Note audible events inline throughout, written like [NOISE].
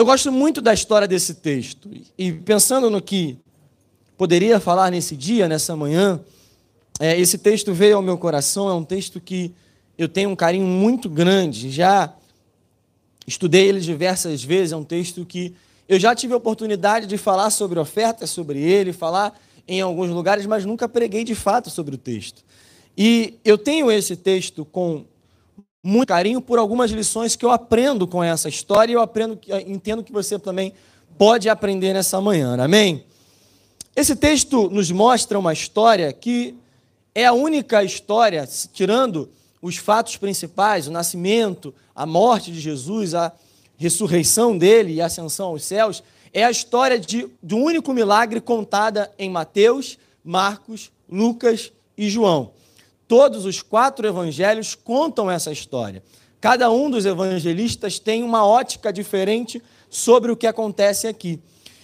Eu gosto muito da história desse texto. E pensando no que poderia falar nesse dia, nessa manhã, é, esse texto veio ao meu coração. É um texto que eu tenho um carinho muito grande. Já estudei ele diversas vezes. É um texto que eu já tive a oportunidade de falar sobre ofertas sobre ele, falar em alguns lugares, mas nunca preguei de fato sobre o texto. E eu tenho esse texto com muito carinho por algumas lições que eu aprendo com essa história e eu aprendo, entendo que você também pode aprender nessa manhã. Amém? Esse texto nos mostra uma história que é a única história, tirando os fatos principais, o nascimento, a morte de Jesus, a ressurreição dele e a ascensão aos céus, é a história de, um único milagre contada em Mateus, Marcos, Lucas e João. Todos os quatro evangelhos contam essa história. Cada um dos evangelistas tem uma ótica diferente sobre o que acontece aqui.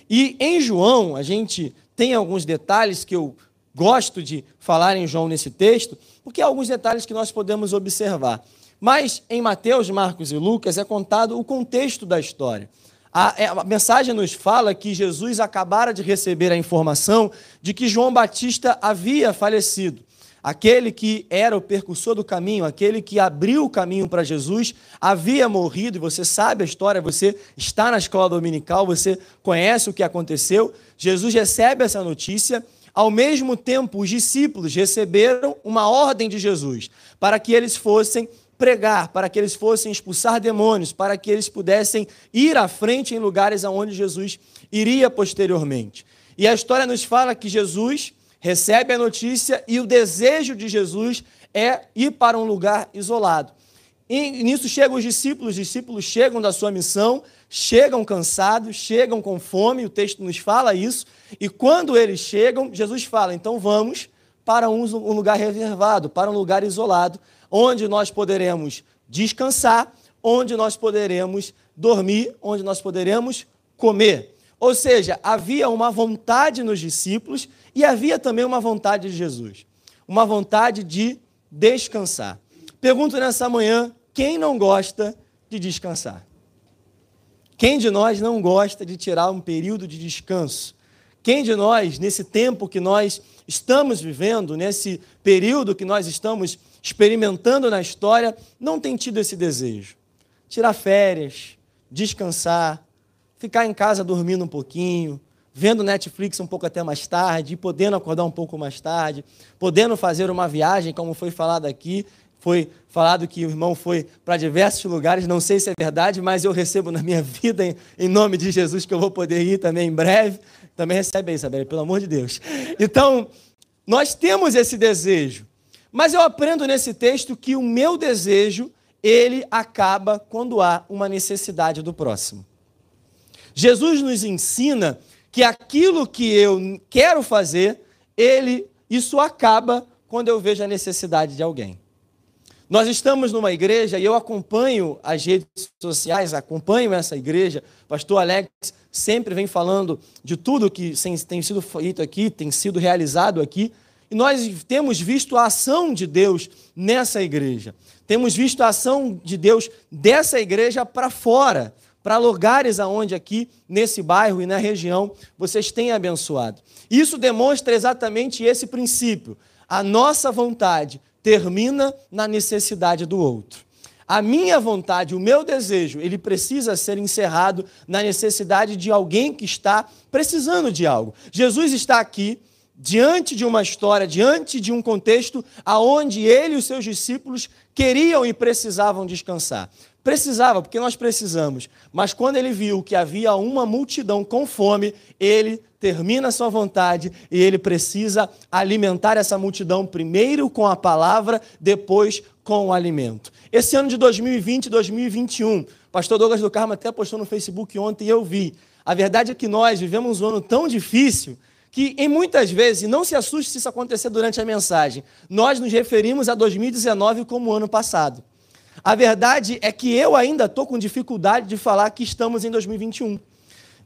E em João, a gente tem alguns detalhes que eu gosto de falar em João nesse texto, porque há alguns detalhes que nós podemos observar. Mas em Mateus, Marcos e Lucas é contado o contexto da história. A, é, a, mensagem nos fala que Jesus acabara de receber a informação de que João Batista havia falecido aquele que era o percursor do caminho, aquele que abriu o caminho para Jesus, havia morrido, e você sabe a história, você está na escola dominical, você conhece o que aconteceu. Jesus recebe essa notícia, ao mesmo tempo, os discípulos receberam uma ordem de Jesus para que eles fossem pregar, para que eles fossem expulsar demônios, para que eles pudessem ir à frente em lugares aonde Jesus iria posteriormente. E a história nos fala que Jesus recebe a notícia e o desejo de Jesus é ir para um lugar isolado. E nisso chegam os discípulos, os discípulos chegam da sua missão, chegam cansados, chegam com fome, o texto nos fala isso, e quando eles chegam, Jesus fala: então vamos para um lugar reservado, para um lugar isolado, onde nós poderemos descansar, onde nós poderemos dormir, onde nós poderemos comer. Ou seja, havia uma vontade nos discípulos e havia também uma vontade de Jesus, uma vontade de descansar. Pergunto nessa manhã: quem não gosta de descansar? Quem de nós não gosta de tirar um período de descanso? Quem de nós, nesse tempo que nós estamos vivendo, nesse período que nós estamos experimentando na história, não tem tido esse desejo? Tirar férias, descansar, ficar em casa dormindo um pouquinho, vendo Netflix um pouco até mais tarde, podendo acordar um pouco mais tarde, podendo fazer uma viagem, como foi falado aqui. Foi falado que o irmão foi para diversos lugares, não sei se é verdade, mas eu recebo na minha [LAUGHS] vida, em, em nome de Jesus, que eu vou poder ir também em breve. Também recebe aí, Isabela, pelo amor de Deus. Então, nós temos esse desejo, mas eu aprendo nesse texto que o meu desejo, ele acaba quando há uma necessidade do próximo. Jesus nos ensina que aquilo que eu quero fazer, ele isso acaba quando eu vejo a necessidade de alguém. Nós estamos numa igreja e eu acompanho as redes sociais, acompanho essa igreja. Pastor Alex sempre vem falando de tudo que tem sido feito aqui, tem sido realizado aqui. E nós temos visto a ação de Deus nessa igreja. Temos visto a ação de Deus dessa igreja para fora para lugares aonde aqui nesse bairro e na região vocês têm abençoado. Isso demonstra exatamente esse princípio. A nossa vontade termina na necessidade do outro. A minha vontade, o meu desejo, ele precisa ser encerrado na necessidade de alguém que está precisando de algo. Jesus está aqui diante de uma história, diante de um contexto aonde ele e os seus discípulos queriam e precisavam descansar. Precisava, porque nós precisamos. Mas quando ele viu que havia uma multidão com fome, ele termina a sua vontade e ele precisa alimentar essa multidão primeiro com a palavra, depois com o alimento. Esse ano de 2020 e 2021, pastor Douglas do Carmo até postou no Facebook ontem e eu vi. A verdade é que nós vivemos um ano tão difícil que, em muitas vezes, e não se assuste se isso acontecer durante a mensagem, nós nos referimos a 2019 como o ano passado. A verdade é que eu ainda estou com dificuldade de falar que estamos em 2021.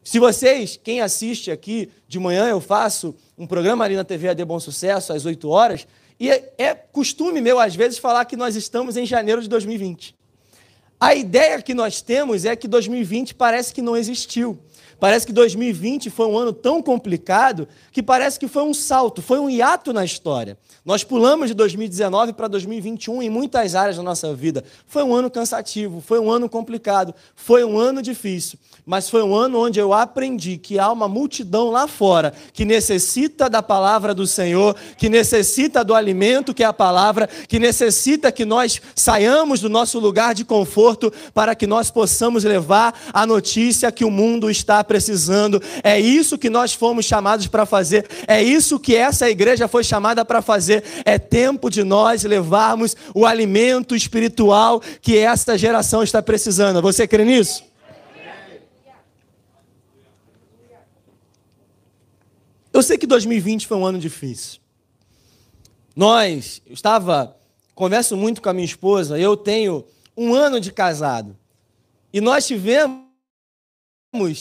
Se vocês, quem assiste aqui, de manhã eu faço um programa ali na TV AD Bom Sucesso, às 8 horas, e é, é costume meu, às vezes, falar que nós estamos em janeiro de 2020. A ideia que nós temos é que 2020 parece que não existiu. Parece que 2020 foi um ano tão complicado que parece que foi um salto, foi um hiato na história. Nós pulamos de 2019 para 2021 em muitas áreas da nossa vida. Foi um ano cansativo, foi um ano complicado, foi um ano difícil, mas foi um ano onde eu aprendi que há uma multidão lá fora que necessita da palavra do Senhor, que necessita do alimento que é a palavra, que necessita que nós saiamos do nosso lugar de conforto para que nós possamos levar a notícia que o mundo está precisando. É isso que nós fomos chamados para fazer. É isso que essa igreja foi chamada para fazer. É tempo de nós levarmos o alimento espiritual que esta geração está precisando. Você crê nisso? Eu sei que 2020 foi um ano difícil. Nós, eu estava, converso muito com a minha esposa, eu tenho um ano de casado. E nós tivemos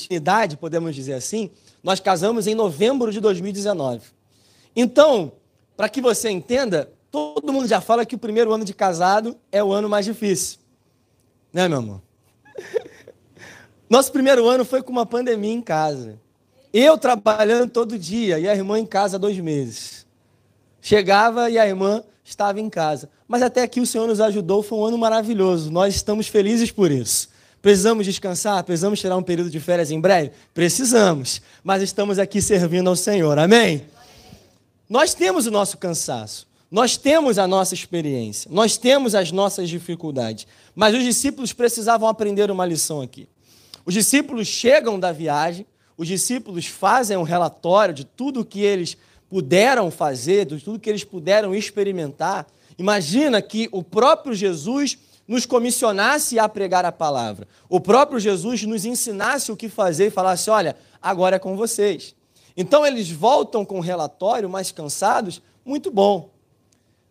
idade, podemos dizer assim, nós casamos em novembro de 2019. Então, para que você entenda, todo mundo já fala que o primeiro ano de casado é o ano mais difícil. Né, meu amor? [LAUGHS] Nosso primeiro ano foi com uma pandemia em casa. Eu trabalhando todo dia e a irmã em casa dois meses. Chegava e a irmã estava em casa. Mas até aqui o Senhor nos ajudou, foi um ano maravilhoso. Nós estamos felizes por isso. Precisamos descansar? Precisamos tirar um período de férias em breve? Precisamos, mas estamos aqui servindo ao Senhor, amém? Nós temos o nosso cansaço, nós temos a nossa experiência, nós temos as nossas dificuldades, mas os discípulos precisavam aprender uma lição aqui. Os discípulos chegam da viagem, os discípulos fazem um relatório de tudo o que eles puderam fazer, de tudo que eles puderam experimentar. Imagina que o próprio Jesus nos comissionasse a pregar a palavra. O próprio Jesus nos ensinasse o que fazer e falasse: olha, agora é com vocês. Então eles voltam com o relatório mais cansados, muito bom.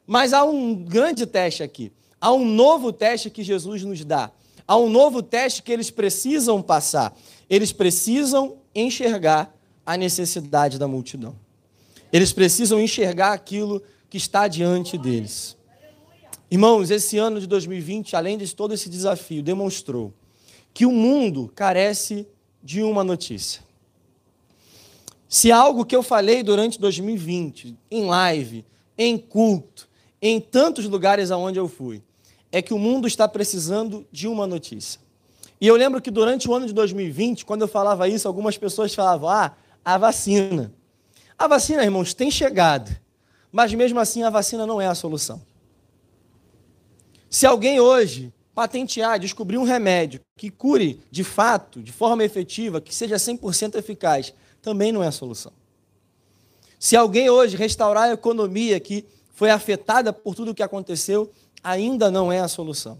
Mas há um grande teste aqui. Há um novo teste que Jesus nos dá. Há um novo teste que eles precisam passar. Eles precisam enxergar a necessidade da multidão. Eles precisam enxergar aquilo que está diante deles. Irmãos, esse ano de 2020, além de todo esse desafio, demonstrou que o mundo carece de uma notícia. Se algo que eu falei durante 2020, em live, em culto, em tantos lugares aonde eu fui, é que o mundo está precisando de uma notícia. E eu lembro que durante o ano de 2020, quando eu falava isso, algumas pessoas falavam: ah, a vacina. A vacina, irmãos, tem chegado, mas mesmo assim a vacina não é a solução. Se alguém hoje patentear, descobrir um remédio que cure de fato, de forma efetiva, que seja 100% eficaz, também não é a solução. Se alguém hoje restaurar a economia que foi afetada por tudo o que aconteceu, ainda não é a solução.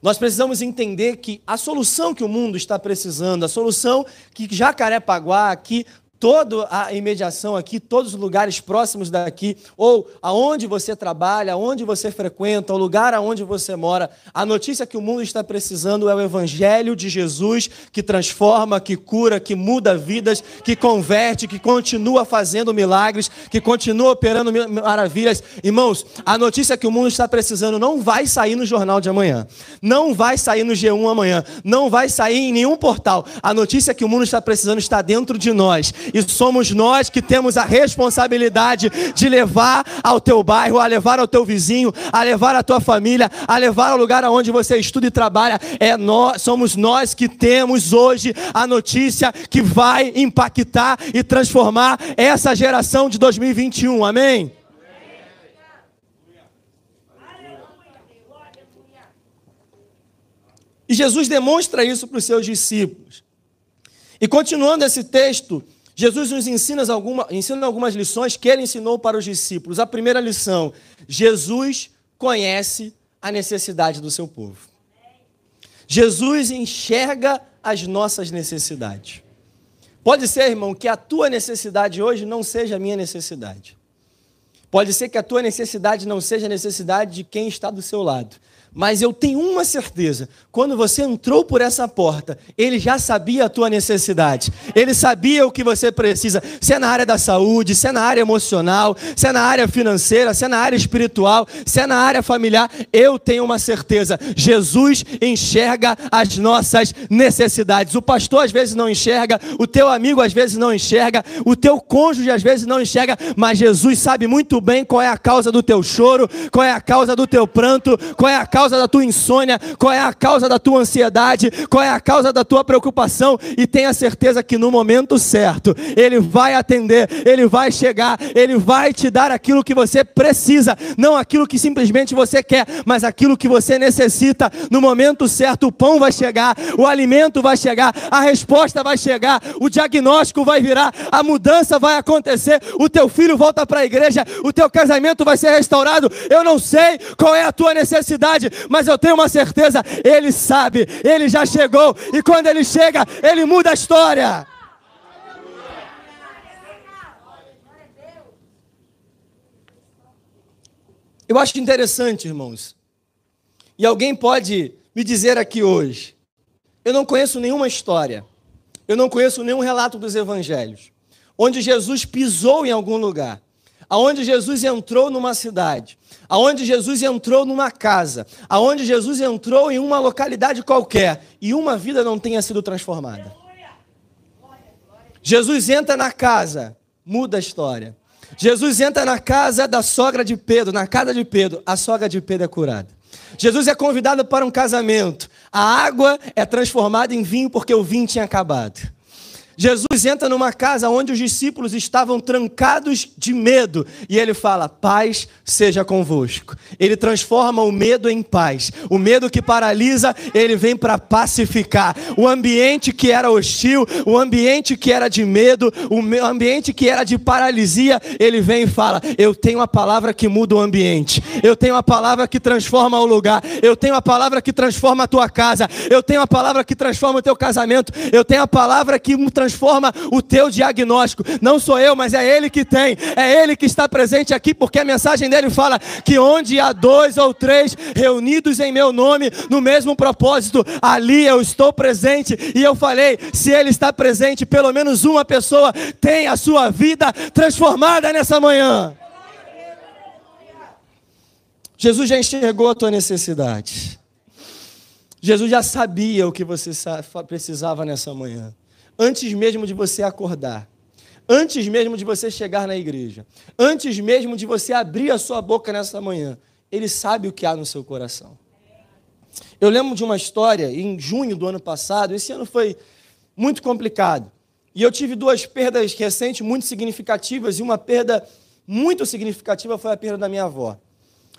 Nós precisamos entender que a solução que o mundo está precisando, a solução que Jacarepaguá, que toda a imediação aqui, todos os lugares próximos daqui, ou aonde você trabalha, aonde você frequenta, o lugar aonde você mora, a notícia que o mundo está precisando é o evangelho de Jesus que transforma, que cura, que muda vidas, que converte, que continua fazendo milagres, que continua operando maravilhas. Irmãos, a notícia que o mundo está precisando não vai sair no jornal de amanhã, não vai sair no G1 amanhã, não vai sair em nenhum portal. A notícia que o mundo está precisando está dentro de nós e somos nós que temos a responsabilidade de levar ao teu bairro, a levar ao teu vizinho, a levar à tua família, a levar ao lugar onde você estuda e trabalha. É nós, somos nós que temos hoje a notícia que vai impactar e transformar essa geração de 2021. Amém? E Jesus demonstra isso para os seus discípulos. E continuando esse texto, Jesus nos ensina, alguma, ensina algumas lições que ele ensinou para os discípulos. A primeira lição: Jesus conhece a necessidade do seu povo. Jesus enxerga as nossas necessidades. Pode ser, irmão, que a tua necessidade hoje não seja a minha necessidade. Pode ser que a tua necessidade não seja a necessidade de quem está do seu lado. Mas eu tenho uma certeza: quando você entrou por essa porta, ele já sabia a tua necessidade, ele sabia o que você precisa, se é na área da saúde, se é na área emocional, se é na área financeira, se é na área espiritual, se é na área familiar. Eu tenho uma certeza: Jesus enxerga as nossas necessidades. O pastor às vezes não enxerga, o teu amigo às vezes não enxerga, o teu cônjuge às vezes não enxerga, mas Jesus sabe muito bem qual é a causa do teu choro, qual é a causa do teu pranto, qual é a causa causa da tua insônia, qual é a causa da tua ansiedade, qual é a causa da tua preocupação, e tenha certeza que no momento certo, Ele vai atender, Ele vai chegar, Ele vai te dar aquilo que você precisa, não aquilo que simplesmente você quer, mas aquilo que você necessita. No momento certo, o pão vai chegar, o alimento vai chegar, a resposta vai chegar, o diagnóstico vai virar, a mudança vai acontecer, o teu filho volta para a igreja, o teu casamento vai ser restaurado. Eu não sei qual é a tua necessidade, mas eu tenho uma certeza: Ele sabe, Ele já chegou, e quando Ele chega, Ele muda a história. Eu acho interessante, irmãos, e alguém pode me dizer aqui hoje: eu não conheço nenhuma história, eu não conheço nenhum relato dos evangelhos, onde Jesus pisou em algum lugar, aonde Jesus entrou numa cidade, aonde Jesus entrou numa casa, aonde Jesus entrou em uma localidade qualquer e uma vida não tenha sido transformada. Jesus entra na casa, muda a história. Jesus entra na casa da sogra de Pedro, na casa de Pedro, a sogra de Pedro é curada. Jesus é convidado para um casamento, a água é transformada em vinho porque o vinho tinha acabado. Jesus entra numa casa onde os discípulos estavam trancados de medo e ele fala: Paz seja convosco. Ele transforma o medo em paz. O medo que paralisa, ele vem para pacificar. O ambiente que era hostil, o ambiente que era de medo, o ambiente que era de paralisia, ele vem e fala: Eu tenho a palavra que muda o ambiente. Eu tenho a palavra que transforma o lugar. Eu tenho a palavra que transforma a tua casa. Eu tenho a palavra que transforma o teu casamento. Eu tenho a palavra que transforma transforma o teu diagnóstico. Não sou eu, mas é Ele que tem. É Ele que está presente aqui, porque a mensagem dele fala que onde há dois ou três reunidos em meu nome, no mesmo propósito, ali eu estou presente. E eu falei: se Ele está presente, pelo menos uma pessoa tem a sua vida transformada nessa manhã. Jesus já enxergou a tua necessidade. Jesus já sabia o que você precisava nessa manhã antes mesmo de você acordar, antes mesmo de você chegar na igreja, antes mesmo de você abrir a sua boca nessa manhã, Ele sabe o que há no seu coração. Eu lembro de uma história em junho do ano passado, esse ano foi muito complicado. E eu tive duas perdas recentes muito significativas, e uma perda muito significativa foi a perda da minha avó.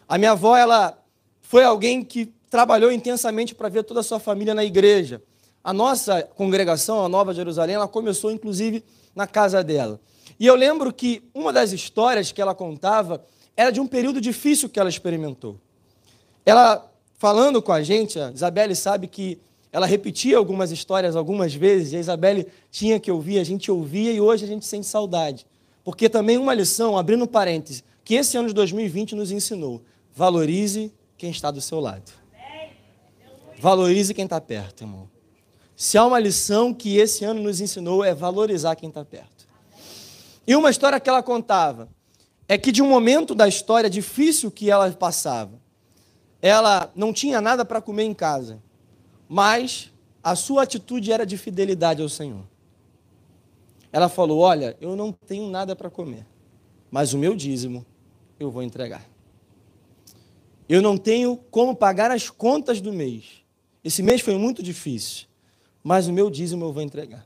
A minha avó, ela foi alguém que trabalhou intensamente para ver toda a sua família na igreja. A nossa congregação, a Nova Jerusalém, ela começou inclusive na casa dela. E eu lembro que uma das histórias que ela contava era de um período difícil que ela experimentou. Ela, falando com a gente, a Isabelle sabe que ela repetia algumas histórias algumas vezes, e a Isabelle tinha que ouvir, a gente ouvia e hoje a gente sente saudade. Porque também uma lição, abrindo parênteses, que esse ano de 2020 nos ensinou: valorize quem está do seu lado. Valorize quem está perto, irmão. Se há uma lição que esse ano nos ensinou é valorizar quem está perto. E uma história que ela contava é que de um momento da história difícil que ela passava, ela não tinha nada para comer em casa, mas a sua atitude era de fidelidade ao Senhor. Ela falou: Olha, eu não tenho nada para comer, mas o meu dízimo eu vou entregar. Eu não tenho como pagar as contas do mês. Esse mês foi muito difícil mas o meu dízimo eu vou entregar.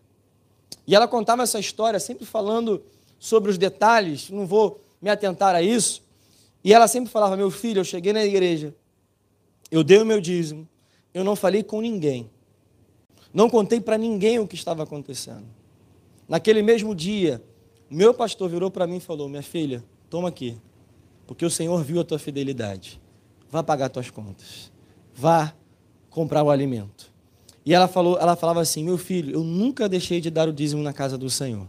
E ela contava essa história, sempre falando sobre os detalhes, não vou me atentar a isso. E ela sempre falava: Meu filho, eu cheguei na igreja, eu dei o meu dízimo, eu não falei com ninguém, não contei para ninguém o que estava acontecendo. Naquele mesmo dia, meu pastor virou para mim e falou: Minha filha, toma aqui, porque o Senhor viu a tua fidelidade. Vá pagar tuas contas, vá comprar o alimento. E ela, falou, ela falava assim: Meu filho, eu nunca deixei de dar o dízimo na casa do Senhor.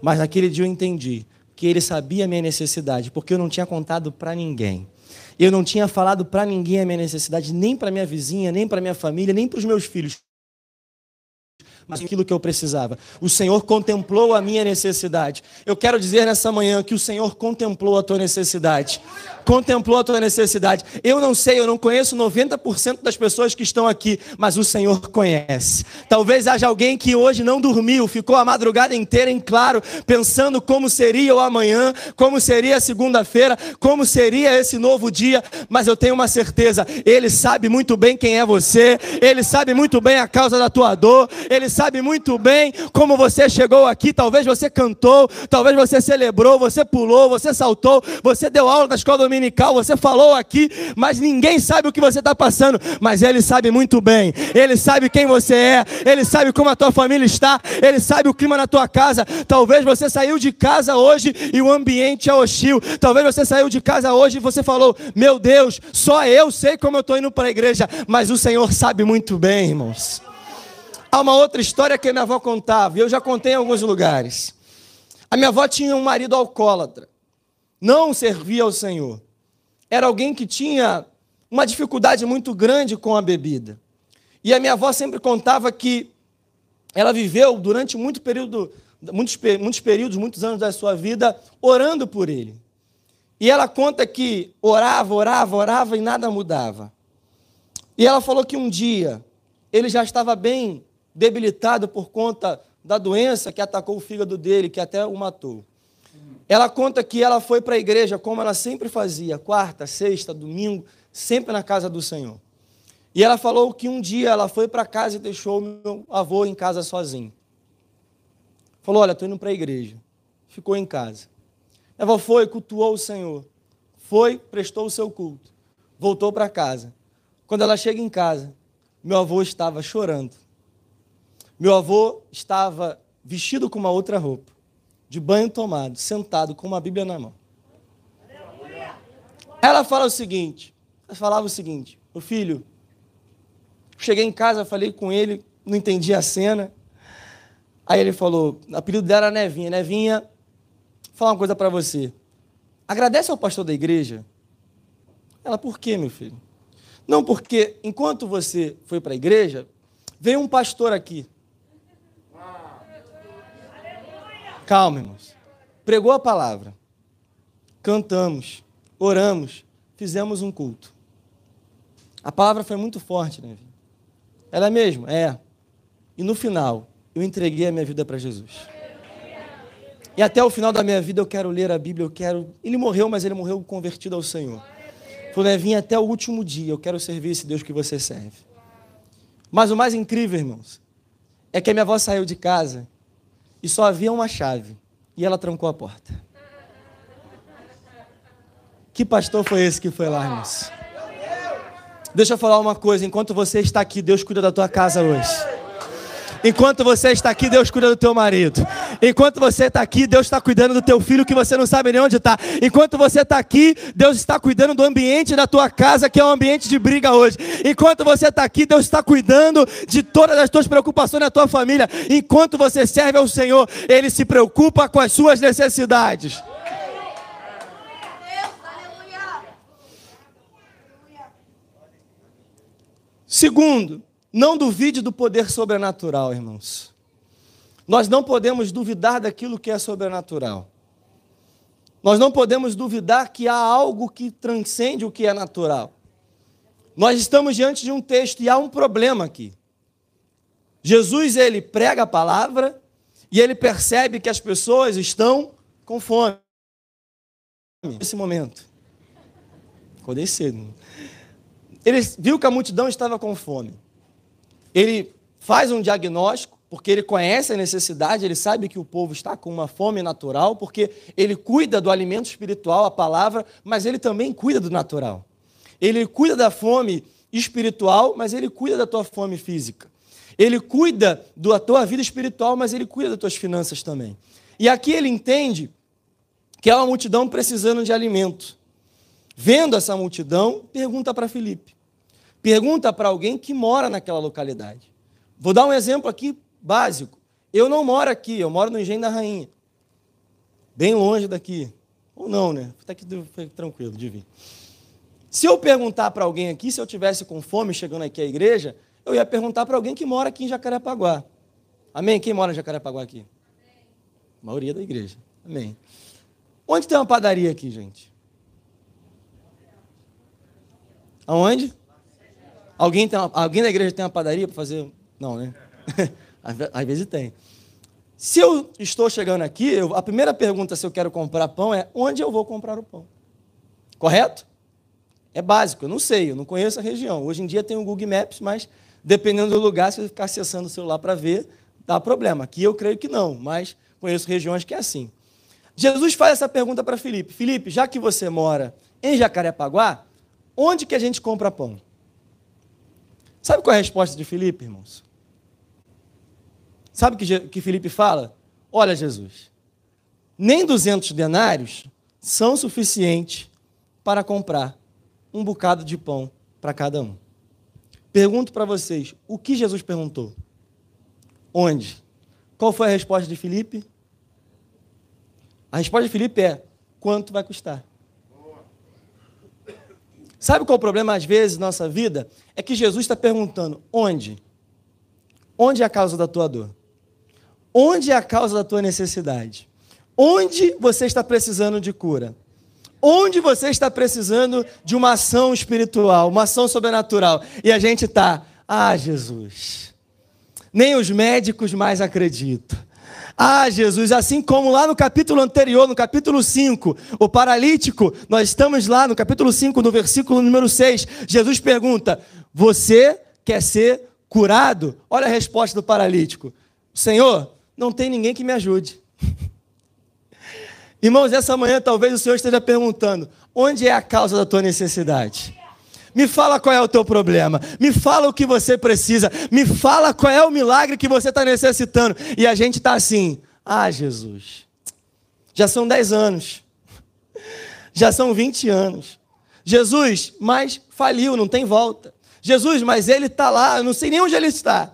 Mas naquele dia eu entendi que ele sabia a minha necessidade, porque eu não tinha contado para ninguém. Eu não tinha falado para ninguém a minha necessidade, nem para minha vizinha, nem para minha família, nem para os meus filhos mas aquilo que eu precisava. O Senhor contemplou a minha necessidade. Eu quero dizer nessa manhã que o Senhor contemplou a tua necessidade. Contemplou a tua necessidade. Eu não sei, eu não conheço 90% das pessoas que estão aqui, mas o Senhor conhece. Talvez haja alguém que hoje não dormiu, ficou a madrugada inteira em claro, pensando como seria o amanhã, como seria a segunda-feira, como seria esse novo dia, mas eu tenho uma certeza, ele sabe muito bem quem é você, ele sabe muito bem a causa da tua dor, ele sabe muito bem como você chegou aqui. Talvez você cantou, talvez você celebrou, você pulou, você saltou, você deu aula na escola dominical, você falou aqui, mas ninguém sabe o que você está passando. Mas Ele sabe muito bem, Ele sabe quem você é, Ele sabe como a tua família está, Ele sabe o clima na tua casa. Talvez você saiu de casa hoje e o ambiente é hostil. Talvez você saiu de casa hoje e você falou: Meu Deus, só eu sei como eu estou indo para a igreja, mas o Senhor sabe muito bem, irmãos. Há uma outra história que a minha avó contava, e eu já contei em alguns lugares. A minha avó tinha um marido alcoólatra, não servia ao Senhor. Era alguém que tinha uma dificuldade muito grande com a bebida. E a minha avó sempre contava que ela viveu durante muito período, muitos, muitos períodos, muitos anos da sua vida, orando por ele. E ela conta que orava, orava, orava e nada mudava. E ela falou que um dia ele já estava bem debilitado por conta da doença que atacou o fígado dele, que até o matou. Ela conta que ela foi para a igreja como ela sempre fazia, quarta, sexta, domingo, sempre na casa do Senhor. E ela falou que um dia ela foi para casa e deixou meu avô em casa sozinho. Falou: Olha, estou indo para a igreja. Ficou em casa. Ela foi, cultuou o Senhor. Foi, prestou o seu culto. Voltou para casa. Quando ela chega em casa, meu avô estava chorando. Meu avô estava vestido com uma outra roupa, de banho tomado, sentado com uma Bíblia na mão. Ela fala o seguinte, ela falava o seguinte, o filho, cheguei em casa, falei com ele, não entendi a cena. Aí ele falou, o apelido dela era Nevinha. Nevinha, vou falar uma coisa para você. Agradece ao pastor da igreja. Ela, por quê, meu filho? Não, porque enquanto você foi para a igreja, veio um pastor aqui. Calma, irmãos. Pregou a palavra, cantamos, oramos, fizemos um culto. A palavra foi muito forte, né? Ela é mesmo? É. E no final, eu entreguei a minha vida para Jesus. E até o final da minha vida eu quero ler a Bíblia, eu quero. Ele morreu, mas ele morreu convertido ao Senhor. Falou, Nevinho, né, até o último dia eu quero servir esse Deus que você serve. Mas o mais incrível, irmãos, é que a minha avó saiu de casa e só havia uma chave. E ela trancou a porta. Que pastor foi esse que foi lá, irmãos? Deixa eu falar uma coisa: enquanto você está aqui, Deus cuida da tua casa hoje. Enquanto você está aqui, Deus cuida do teu marido. Enquanto você está aqui, Deus está cuidando do teu filho que você não sabe nem onde está. Enquanto você está aqui, Deus está cuidando do ambiente da tua casa, que é um ambiente de briga hoje. Enquanto você está aqui, Deus está cuidando de todas as tuas preocupações na tua família. Enquanto você serve ao Senhor, Ele se preocupa com as suas necessidades. Segundo, não duvide do poder sobrenatural, irmãos. Nós não podemos duvidar daquilo que é sobrenatural. Nós não podemos duvidar que há algo que transcende o que é natural. Nós estamos diante de um texto e há um problema aqui. Jesus ele prega a palavra e ele percebe que as pessoas estão com fome nesse momento. Acordei cedo. Ele viu que a multidão estava com fome ele faz um diagnóstico, porque ele conhece a necessidade, ele sabe que o povo está com uma fome natural, porque ele cuida do alimento espiritual, a palavra, mas ele também cuida do natural. Ele cuida da fome espiritual, mas ele cuida da tua fome física. Ele cuida da tua vida espiritual, mas ele cuida das tuas finanças também. E aqui ele entende que há uma multidão precisando de alimento. Vendo essa multidão, pergunta para Filipe: Pergunta para alguém que mora naquela localidade. Vou dar um exemplo aqui básico. Eu não moro aqui, eu moro no Engenho da Rainha. Bem longe daqui. Ou não, né? Até que tranquilo de vir. Se eu perguntar para alguém aqui, se eu tivesse com fome chegando aqui à igreja, eu ia perguntar para alguém que mora aqui em Jacarepaguá. Amém? Quem mora em Jacarepaguá aqui? A maioria da igreja. Amém. Onde tem uma padaria aqui, gente? Aonde? Alguém, tem uma, alguém da igreja tem uma padaria para fazer? Não, né? [LAUGHS] Às vezes tem. Se eu estou chegando aqui, eu, a primeira pergunta se eu quero comprar pão é onde eu vou comprar o pão? Correto? É básico, eu não sei, eu não conheço a região. Hoje em dia tem o Google Maps, mas dependendo do lugar, se você ficar acessando o celular para ver, dá problema. Aqui eu creio que não, mas conheço regiões que é assim. Jesus faz essa pergunta para Felipe: Felipe, já que você mora em Jacarepaguá, onde que a gente compra pão? Sabe qual é a resposta de Felipe, irmãos? Sabe o que, que Felipe fala? Olha, Jesus, nem 200 denários são suficientes para comprar um bocado de pão para cada um. Pergunto para vocês, o que Jesus perguntou? Onde? Qual foi a resposta de Filipe? A resposta de Filipe é: quanto vai custar? Sabe qual é o problema, às vezes, na nossa vida? É que Jesus está perguntando: onde? Onde é a causa da tua dor? Onde é a causa da tua necessidade? Onde você está precisando de cura? Onde você está precisando de uma ação espiritual, uma ação sobrenatural? E a gente está, ah, Jesus, nem os médicos mais acreditam. Ah, Jesus, assim como lá no capítulo anterior, no capítulo 5, o paralítico, nós estamos lá no capítulo 5, no versículo número 6. Jesus pergunta: Você quer ser curado? Olha a resposta do paralítico: Senhor, não tem ninguém que me ajude. [LAUGHS] Irmãos, essa manhã talvez o Senhor esteja perguntando: onde é a causa da tua necessidade? Me fala qual é o teu problema. Me fala o que você precisa. Me fala qual é o milagre que você está necessitando. E a gente está assim: ah, Jesus, já são 10 anos, [LAUGHS] já são 20 anos. Jesus, mas faliu, não tem volta. Jesus, mas ele está lá, eu não sei nem onde ele está.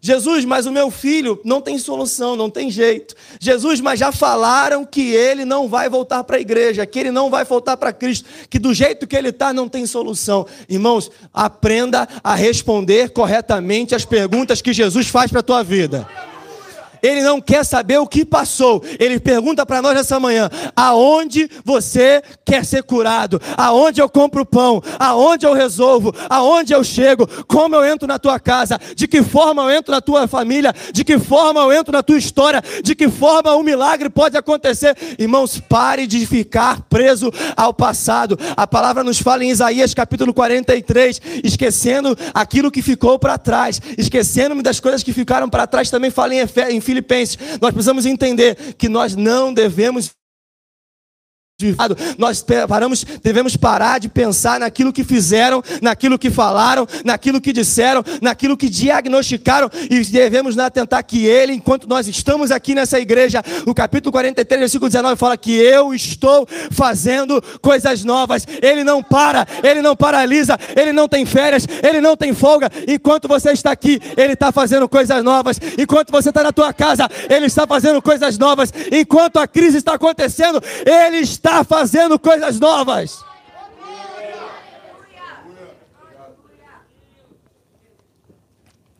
Jesus, mas o meu filho não tem solução, não tem jeito. Jesus, mas já falaram que ele não vai voltar para a igreja, que ele não vai voltar para Cristo, que do jeito que ele está não tem solução. Irmãos, aprenda a responder corretamente as perguntas que Jesus faz para a tua vida. Ele não quer saber o que passou. Ele pergunta para nós nessa manhã: aonde você quer ser curado? Aonde eu compro pão? Aonde eu resolvo? Aonde eu chego? Como eu entro na tua casa? De que forma eu entro na tua família? De que forma eu entro na tua história? De que forma um milagre pode acontecer? Irmãos, pare de ficar preso ao passado. A palavra nos fala em Isaías capítulo 43, esquecendo aquilo que ficou para trás, esquecendo-me das coisas que ficaram para trás, também fala em Filipenses Filipenses, nós precisamos entender que nós não devemos nós paramos, devemos parar de pensar naquilo que fizeram, naquilo que falaram, naquilo que disseram, naquilo que diagnosticaram e devemos atentar que Ele, enquanto nós estamos aqui nessa igreja, no capítulo 43, versículo 19, fala que eu estou fazendo coisas novas. Ele não para, Ele não paralisa, Ele não tem férias, Ele não tem folga. Enquanto você está aqui, Ele está fazendo coisas novas. Enquanto você está na tua casa, Ele está fazendo coisas novas. Enquanto a crise está acontecendo, Ele está está fazendo coisas novas.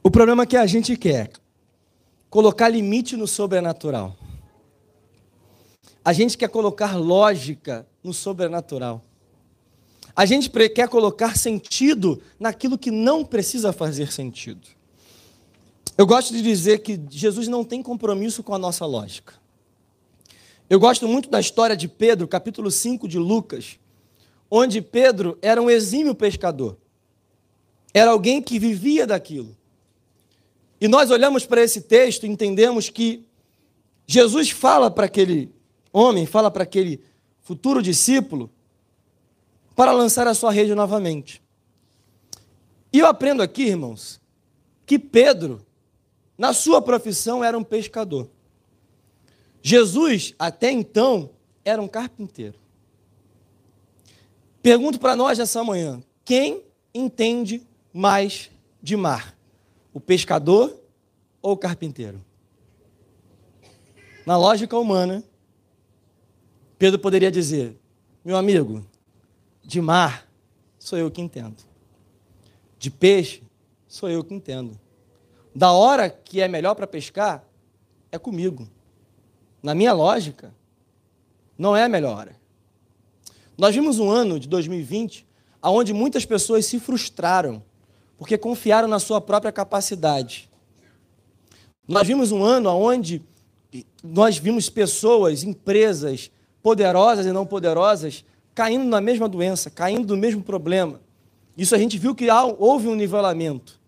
O problema é que a gente quer colocar limite no sobrenatural. A gente quer colocar lógica no sobrenatural. A gente quer colocar sentido naquilo que não precisa fazer sentido. Eu gosto de dizer que Jesus não tem compromisso com a nossa lógica. Eu gosto muito da história de Pedro, capítulo 5 de Lucas, onde Pedro era um exímio pescador. Era alguém que vivia daquilo. E nós olhamos para esse texto e entendemos que Jesus fala para aquele homem, fala para aquele futuro discípulo, para lançar a sua rede novamente. E eu aprendo aqui, irmãos, que Pedro, na sua profissão, era um pescador. Jesus, até então, era um carpinteiro. Pergunto para nós nessa manhã: quem entende mais de mar? O pescador ou o carpinteiro? Na lógica humana, Pedro poderia dizer: meu amigo, de mar, sou eu que entendo. De peixe, sou eu que entendo. Da hora que é melhor para pescar, é comigo. Na minha lógica, não é a melhor hora. Nós vimos um ano de 2020 onde muitas pessoas se frustraram porque confiaram na sua própria capacidade. Nós vimos um ano onde nós vimos pessoas, empresas, poderosas e não poderosas, caindo na mesma doença, caindo no mesmo problema. Isso a gente viu que houve um nivelamento.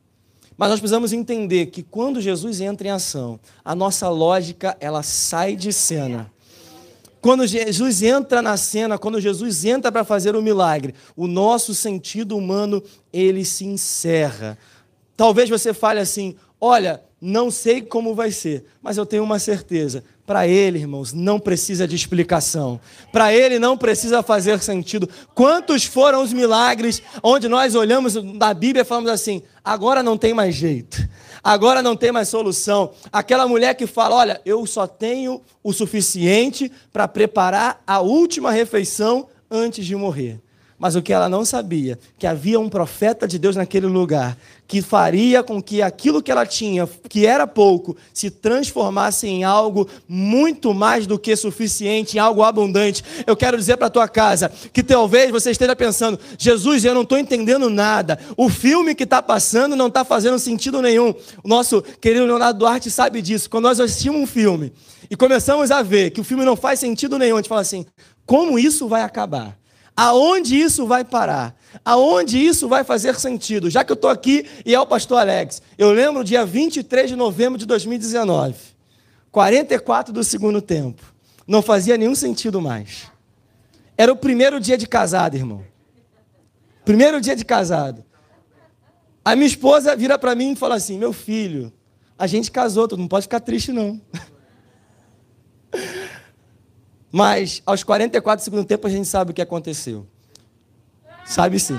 Mas nós precisamos entender que quando Jesus entra em ação, a nossa lógica ela sai de cena. Quando Jesus entra na cena, quando Jesus entra para fazer o milagre, o nosso sentido humano ele se encerra. Talvez você fale assim: "Olha, não sei como vai ser, mas eu tenho uma certeza. Para ele, irmãos, não precisa de explicação. Para ele não precisa fazer sentido. Quantos foram os milagres onde nós olhamos na Bíblia e falamos assim: agora não tem mais jeito, agora não tem mais solução. Aquela mulher que fala: olha, eu só tenho o suficiente para preparar a última refeição antes de morrer. Mas o que ela não sabia, que havia um profeta de Deus naquele lugar, que faria com que aquilo que ela tinha, que era pouco, se transformasse em algo muito mais do que suficiente, em algo abundante. Eu quero dizer para a tua casa que talvez você esteja pensando: Jesus, eu não estou entendendo nada. O filme que está passando não está fazendo sentido nenhum. O nosso querido Leonardo Duarte sabe disso. Quando nós assistimos um filme e começamos a ver que o filme não faz sentido nenhum, a gente fala assim: como isso vai acabar? Aonde isso vai parar? Aonde isso vai fazer sentido? Já que eu estou aqui e é o pastor Alex, eu lembro dia 23 de novembro de 2019, 44 do segundo tempo. Não fazia nenhum sentido mais. Era o primeiro dia de casado, irmão. Primeiro dia de casado. A minha esposa vira para mim e fala assim: Meu filho, a gente casou, tu não pode ficar triste, não. [LAUGHS] Mas aos 44 do tempo a gente sabe o que aconteceu. Sabe sim.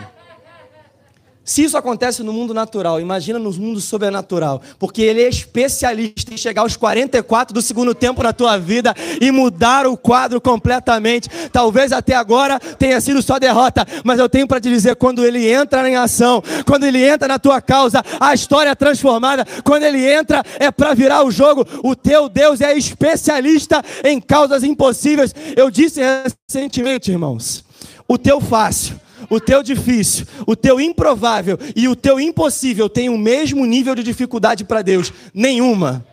Se isso acontece no mundo natural, imagina no mundo sobrenatural, porque ele é especialista em chegar aos 44 do segundo tempo na tua vida e mudar o quadro completamente. Talvez até agora tenha sido só derrota, mas eu tenho para te dizer: quando ele entra em ação, quando ele entra na tua causa, a história é transformada. Quando ele entra, é para virar o jogo. O teu Deus é especialista em causas impossíveis. Eu disse recentemente, irmãos, o teu fácil o teu difícil, o teu improvável e o teu impossível têm o mesmo nível de dificuldade para Deus? Nenhuma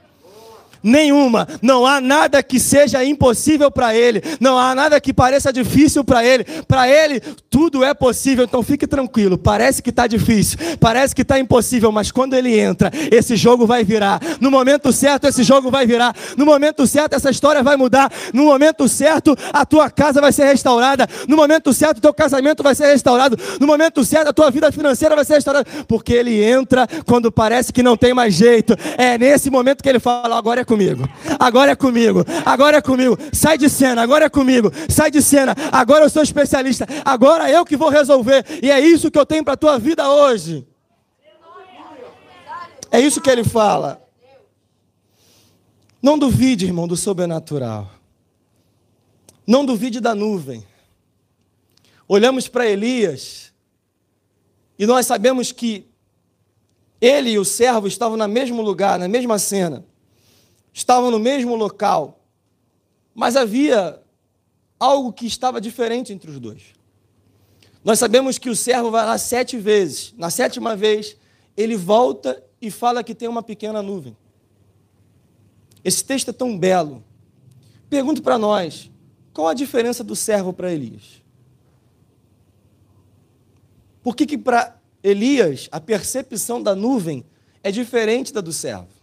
nenhuma. Não há nada que seja impossível para Ele. Não há nada que pareça difícil para Ele. Para Ele, tudo é possível. Então fique tranquilo. Parece que está difícil, parece que está impossível, mas quando Ele entra, esse jogo vai virar. No momento certo, esse jogo vai virar. No momento certo, essa história vai mudar. No momento certo, a tua casa vai ser restaurada. No momento certo, o teu casamento vai ser restaurado. No momento certo, a tua vida financeira vai ser restaurada. Porque Ele entra quando parece que não tem mais jeito. É nesse momento que Ele fala: agora é comigo comigo. Agora é comigo. Agora é comigo. Sai de cena. Agora é comigo. Sai de cena. Agora eu sou especialista. Agora eu que vou resolver. E é isso que eu tenho para a tua vida hoje. É isso que ele fala. Não duvide, irmão, do sobrenatural. Não duvide da nuvem. Olhamos para Elias e nós sabemos que ele e o servo estavam no mesmo lugar, na mesma cena estavam no mesmo local, mas havia algo que estava diferente entre os dois. Nós sabemos que o servo vai lá sete vezes. Na sétima vez, ele volta e fala que tem uma pequena nuvem. Esse texto é tão belo. Pergunto para nós: qual a diferença do servo para Elias? Por que, que para Elias a percepção da nuvem é diferente da do servo?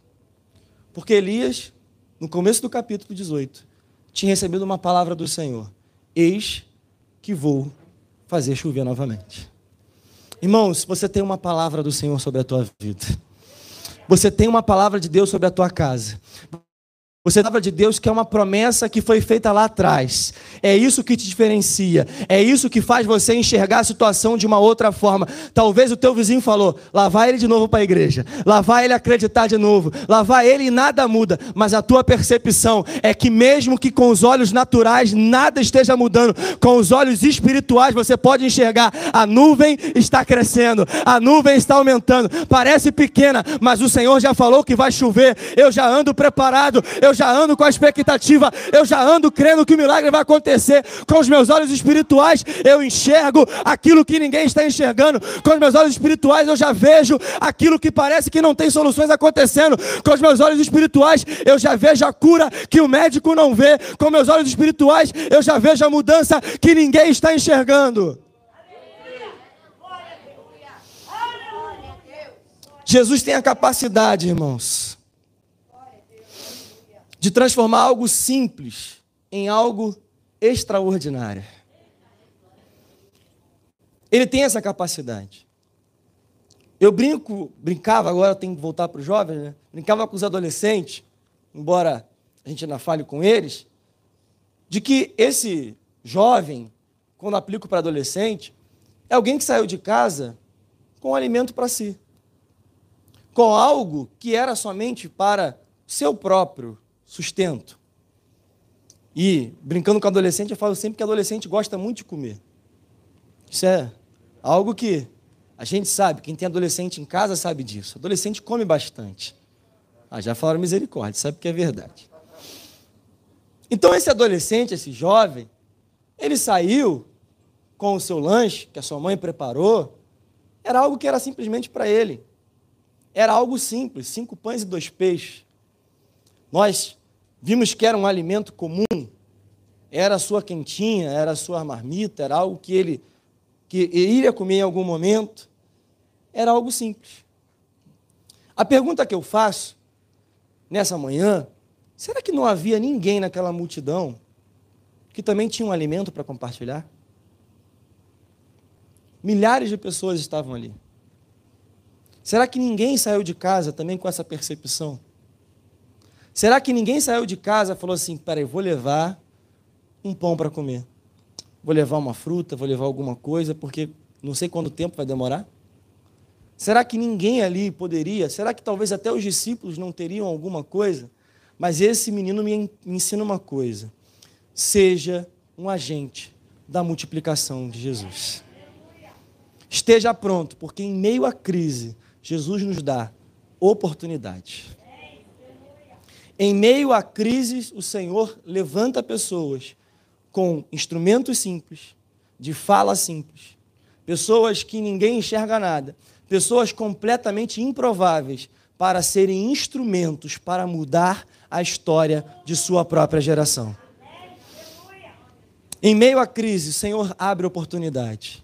Porque Elias, no começo do capítulo 18, tinha recebido uma palavra do Senhor: Eis que vou fazer chover novamente. Irmãos, você tem uma palavra do Senhor sobre a tua vida. Você tem uma palavra de Deus sobre a tua casa. Você palavra de Deus que é uma promessa que foi feita lá atrás. É isso que te diferencia. É isso que faz você enxergar a situação de uma outra forma. Talvez o teu vizinho falou: lá vai ele de novo para a igreja. Lá vai ele acreditar de novo. Lá vai ele e nada muda. Mas a tua percepção é que mesmo que com os olhos naturais nada esteja mudando, com os olhos espirituais você pode enxergar a nuvem está crescendo, a nuvem está aumentando. Parece pequena, mas o Senhor já falou que vai chover. Eu já ando preparado. Eu eu já ando com a expectativa, eu já ando crendo que o milagre vai acontecer. Com os meus olhos espirituais, eu enxergo aquilo que ninguém está enxergando. Com os meus olhos espirituais, eu já vejo aquilo que parece que não tem soluções acontecendo. Com os meus olhos espirituais, eu já vejo a cura que o médico não vê. Com meus olhos espirituais, eu já vejo a mudança que ninguém está enxergando. Jesus tem a capacidade, irmãos, de transformar algo simples em algo extraordinário. Ele tem essa capacidade. Eu brinco, brincava, agora tenho que voltar para os jovens, né? brincava com os adolescentes, embora a gente não fale com eles, de que esse jovem, quando aplico para adolescente, é alguém que saiu de casa com alimento para si, com algo que era somente para seu próprio sustento. E, brincando com adolescente, eu falo sempre que adolescente gosta muito de comer. Isso é algo que a gente sabe, quem tem adolescente em casa sabe disso. Adolescente come bastante. Ah, já falaram misericórdia, sabe que é verdade. Então, esse adolescente, esse jovem, ele saiu com o seu lanche, que a sua mãe preparou, era algo que era simplesmente para ele. Era algo simples, cinco pães e dois peixes. Nós Vimos que era um alimento comum, era a sua quentinha, era a sua marmita, era algo que ele que iria comer em algum momento. Era algo simples. A pergunta que eu faço nessa manhã, será que não havia ninguém naquela multidão que também tinha um alimento para compartilhar? Milhares de pessoas estavam ali. Será que ninguém saiu de casa também com essa percepção? Será que ninguém saiu de casa e falou assim: peraí, vou levar um pão para comer? Vou levar uma fruta, vou levar alguma coisa, porque não sei quanto tempo vai demorar? Será que ninguém ali poderia? Será que talvez até os discípulos não teriam alguma coisa? Mas esse menino me ensina uma coisa: seja um agente da multiplicação de Jesus. Esteja pronto, porque em meio à crise, Jesus nos dá oportunidade. Em meio a crises, o Senhor levanta pessoas com instrumentos simples, de fala simples, pessoas que ninguém enxerga nada, pessoas completamente improváveis para serem instrumentos para mudar a história de sua própria geração. Em meio à crise, o Senhor abre oportunidade.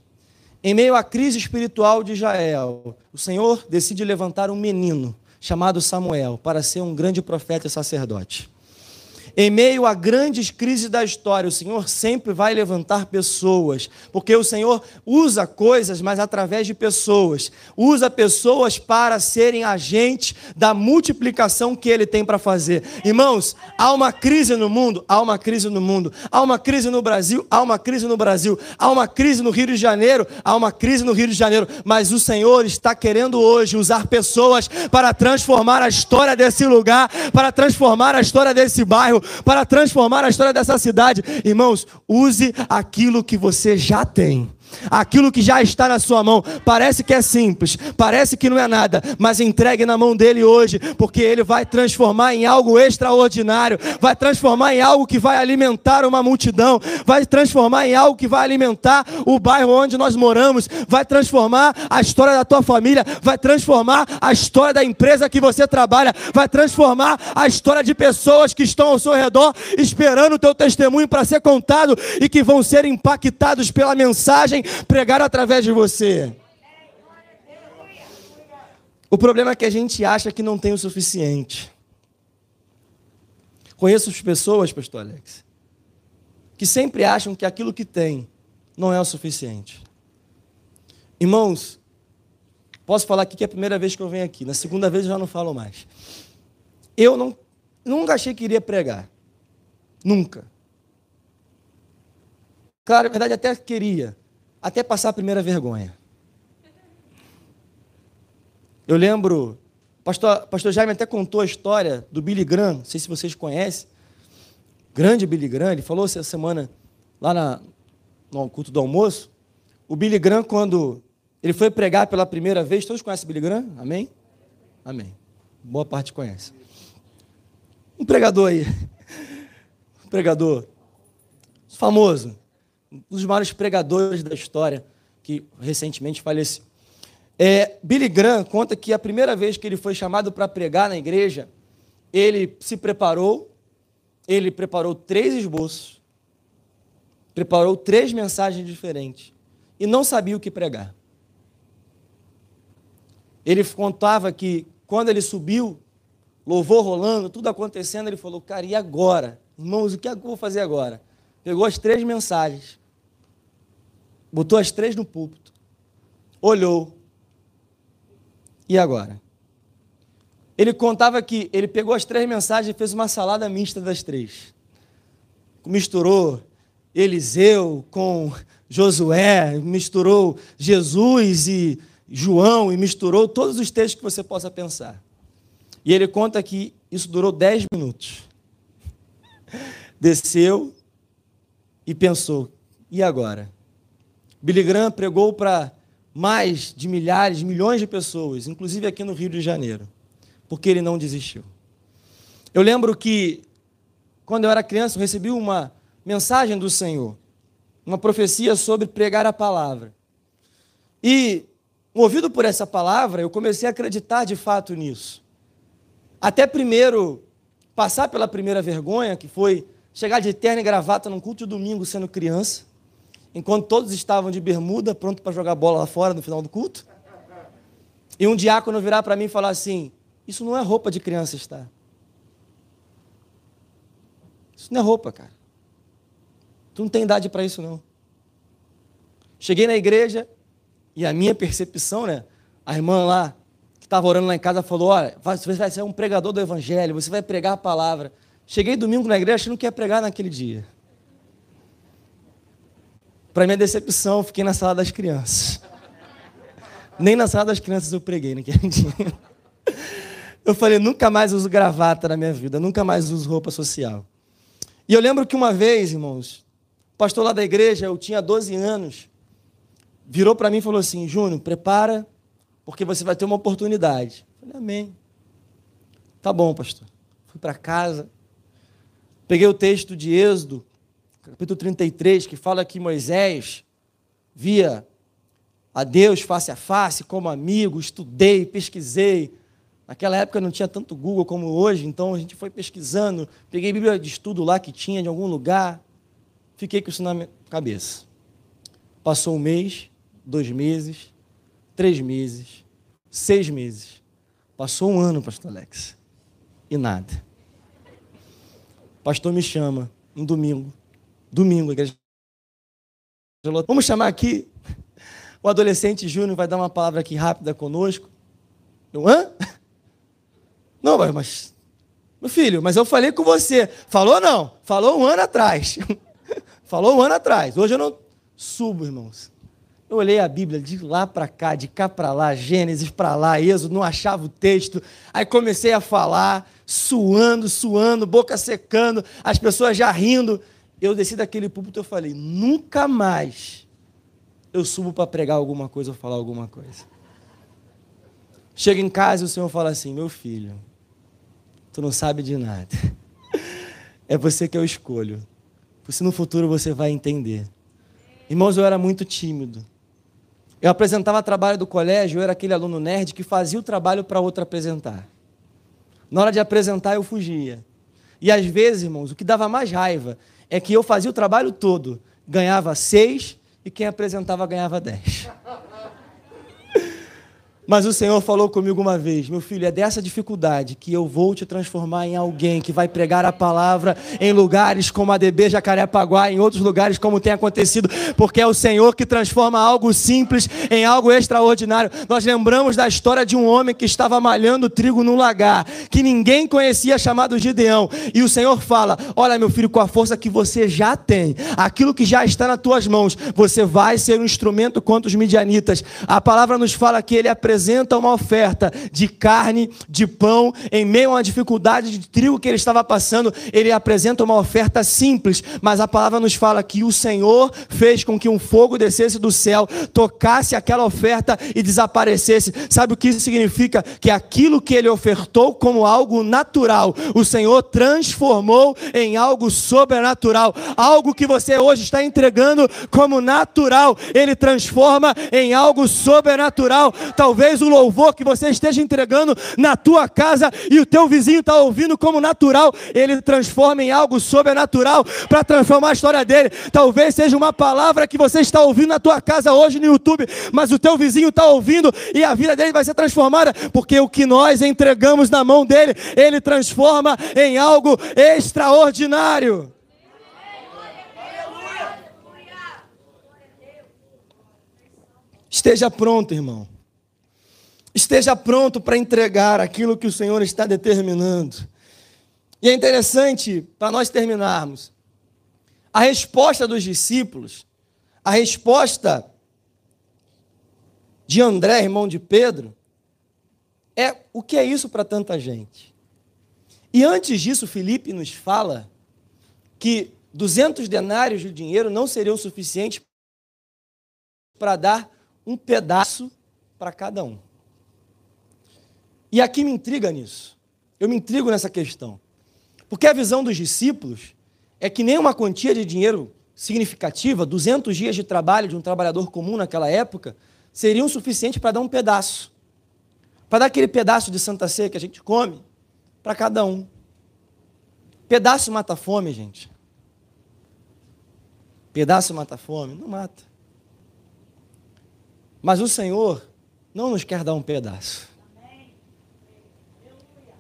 Em meio à crise espiritual de Israel, o Senhor decide levantar um menino chamado Samuel para ser um grande profeta e sacerdote. Em meio a grandes crises da história, o Senhor sempre vai levantar pessoas, porque o Senhor usa coisas, mas através de pessoas. Usa pessoas para serem agentes da multiplicação que Ele tem para fazer. Irmãos, há uma crise no mundo, há uma crise no mundo, há uma crise no Brasil, há uma crise no Brasil, há uma crise no Rio de Janeiro, há uma crise no Rio de Janeiro, mas o Senhor está querendo hoje usar pessoas para transformar a história desse lugar, para transformar a história desse bairro, para transformar a história dessa cidade. Irmãos, use aquilo que você já tem Aquilo que já está na sua mão, parece que é simples, parece que não é nada, mas entregue na mão dele hoje, porque ele vai transformar em algo extraordinário, vai transformar em algo que vai alimentar uma multidão, vai transformar em algo que vai alimentar o bairro onde nós moramos, vai transformar a história da tua família, vai transformar a história da empresa que você trabalha, vai transformar a história de pessoas que estão ao seu redor esperando o teu testemunho para ser contado e que vão ser impactados pela mensagem pregar através de você. O problema é que a gente acha que não tem o suficiente. Conheço as pessoas, pastor Alex, que sempre acham que aquilo que tem não é o suficiente. Irmãos, posso falar aqui que é a primeira vez que eu venho aqui, na segunda vez eu já não falo mais. Eu não nunca achei que iria pregar. Nunca. Claro, na verdade, até queria. Até passar a primeira vergonha. Eu lembro, pastor, pastor Jaime até contou a história do Billy Graham, não sei se vocês conhecem. Grande Billy Graham, ele falou essa semana lá na, no culto do almoço. O Billy Graham, quando ele foi pregar pela primeira vez, todos conhecem Billy Graham? Amém? Amém. Boa parte conhece. Um pregador aí. [LAUGHS] Um pregador famoso. Um dos maiores pregadores da história, que recentemente faleceu. É, Billy Graham conta que a primeira vez que ele foi chamado para pregar na igreja, ele se preparou, ele preparou três esboços, preparou três mensagens diferentes e não sabia o que pregar. Ele contava que quando ele subiu, louvor rolando, tudo acontecendo, ele falou: Cara, e agora? Irmãos, o que é eu vou fazer agora? Pegou as três mensagens, botou as três no púlpito, olhou, e agora? Ele contava que ele pegou as três mensagens e fez uma salada mista das três. Misturou Eliseu com Josué, misturou Jesus e João e misturou todos os textos que você possa pensar. E ele conta que isso durou dez minutos. Desceu e pensou: e agora? Billy Graham pregou para mais de milhares, milhões de pessoas, inclusive aqui no Rio de Janeiro, porque ele não desistiu. Eu lembro que, quando eu era criança, eu recebi uma mensagem do Senhor, uma profecia sobre pregar a palavra. E, movido por essa palavra, eu comecei a acreditar de fato nisso. Até primeiro, passar pela primeira vergonha, que foi chegar de terno e gravata num culto de domingo sendo criança enquanto todos estavam de bermuda, pronto para jogar bola lá fora no final do culto. E um diácono virar para mim e falar assim: Isso não é roupa de criança está. Isso não é roupa, cara. Tu não tem idade para isso, não. Cheguei na igreja e a minha percepção, né? A irmã lá, que estava orando lá em casa, falou: Olha, você vai ser um pregador do evangelho, você vai pregar a palavra. Cheguei domingo na igreja achando que ia pregar naquele dia. Para minha decepção, fiquei na sala das crianças. Nem na sala das crianças eu preguei naquele dia. [LAUGHS] Eu falei, nunca mais uso gravata na minha vida, nunca mais uso roupa social. E eu lembro que uma vez, irmãos, o pastor lá da igreja, eu tinha 12 anos, virou para mim e falou assim: Júnior, prepara, porque você vai ter uma oportunidade. Eu falei, amém. Tá bom, pastor. Fui para casa, peguei o texto de Êxodo, capítulo 33, que fala que Moisés via a Deus face a face, como amigo, estudei, pesquisei. Naquela época não tinha tanto Google como hoje, então a gente foi pesquisando, peguei Bíblia de estudo lá que tinha de algum lugar, fiquei com isso na cabeça. Passou um mês, dois meses, três meses, seis meses. Passou um ano, pastor Alex, e nada. O pastor me chama, um domingo, Domingo, igreja. Vamos chamar aqui o adolescente Júnior, vai dar uma palavra aqui rápida conosco. Eu, hã? Não, mas. Meu filho, mas eu falei com você. Falou não? Falou um ano atrás. [LAUGHS] Falou um ano atrás. Hoje eu não subo, irmãos. Eu olhei a Bíblia de lá para cá, de cá para lá, Gênesis para lá, Êxodo, não achava o texto. Aí comecei a falar, suando, suando, boca secando, as pessoas já rindo eu desci daquele púlpito e falei: nunca mais eu subo para pregar alguma coisa ou falar alguma coisa. Chega em casa e o Senhor fala assim: meu filho, tu não sabe de nada. [LAUGHS] É você que eu escolho. Porque no futuro você vai entender. Irmãos, eu era muito tímido. Eu apresentava trabalho do colégio, eu era aquele aluno nerd que fazia o trabalho para outro apresentar. Na hora de apresentar, eu fugia. E às vezes, irmãos, o que dava mais raiva é que eu fazia o trabalho todo, ganhava seis e quem apresentava ganhava dez. Mas o Senhor falou comigo uma vez: meu filho, é dessa dificuldade que eu vou te transformar em alguém que vai pregar a palavra em lugares como a DB Jacarepaguá, em outros lugares como tem acontecido, porque é o Senhor que transforma algo simples em algo extraordinário. Nós lembramos da história de um homem que estava malhando trigo num lagar, que ninguém conhecia, chamado Gideão. E o Senhor fala: Olha, meu filho, com a força que você já tem, aquilo que já está nas tuas mãos, você vai ser um instrumento contra os midianitas. A palavra nos fala que ele apresenta apresenta uma oferta de carne, de pão, em meio a uma dificuldade de trigo que ele estava passando, ele apresenta uma oferta simples, mas a palavra nos fala que o Senhor fez com que um fogo descesse do céu, tocasse aquela oferta e desaparecesse. Sabe o que isso significa? Que aquilo que ele ofertou como algo natural, o Senhor transformou em algo sobrenatural. Algo que você hoje está entregando como natural, ele transforma em algo sobrenatural. Talvez talvez o louvor que você esteja entregando na tua casa e o teu vizinho está ouvindo como natural, ele transforma em algo sobrenatural para transformar a história dele. Talvez seja uma palavra que você está ouvindo na tua casa hoje no YouTube, mas o teu vizinho está ouvindo e a vida dele vai ser transformada, porque o que nós entregamos na mão dele, ele transforma em algo extraordinário. Esteja pronto, irmão. Esteja pronto para entregar aquilo que o Senhor está determinando. E é interessante, para nós terminarmos, a resposta dos discípulos, a resposta de André, irmão de Pedro, é o que é isso para tanta gente? E antes disso, Felipe nos fala que 200 denários de dinheiro não seriam suficientes para dar um pedaço para cada um. E aqui me intriga nisso. Eu me intrigo nessa questão. Porque a visão dos discípulos é que nem uma quantia de dinheiro significativa, 200 dias de trabalho de um trabalhador comum naquela época, seriam suficientes para dar um pedaço. Para dar aquele pedaço de Santa Ceia que a gente come, para cada um. Pedaço mata fome, gente. Pedaço mata fome? Não mata. Mas o Senhor não nos quer dar um pedaço.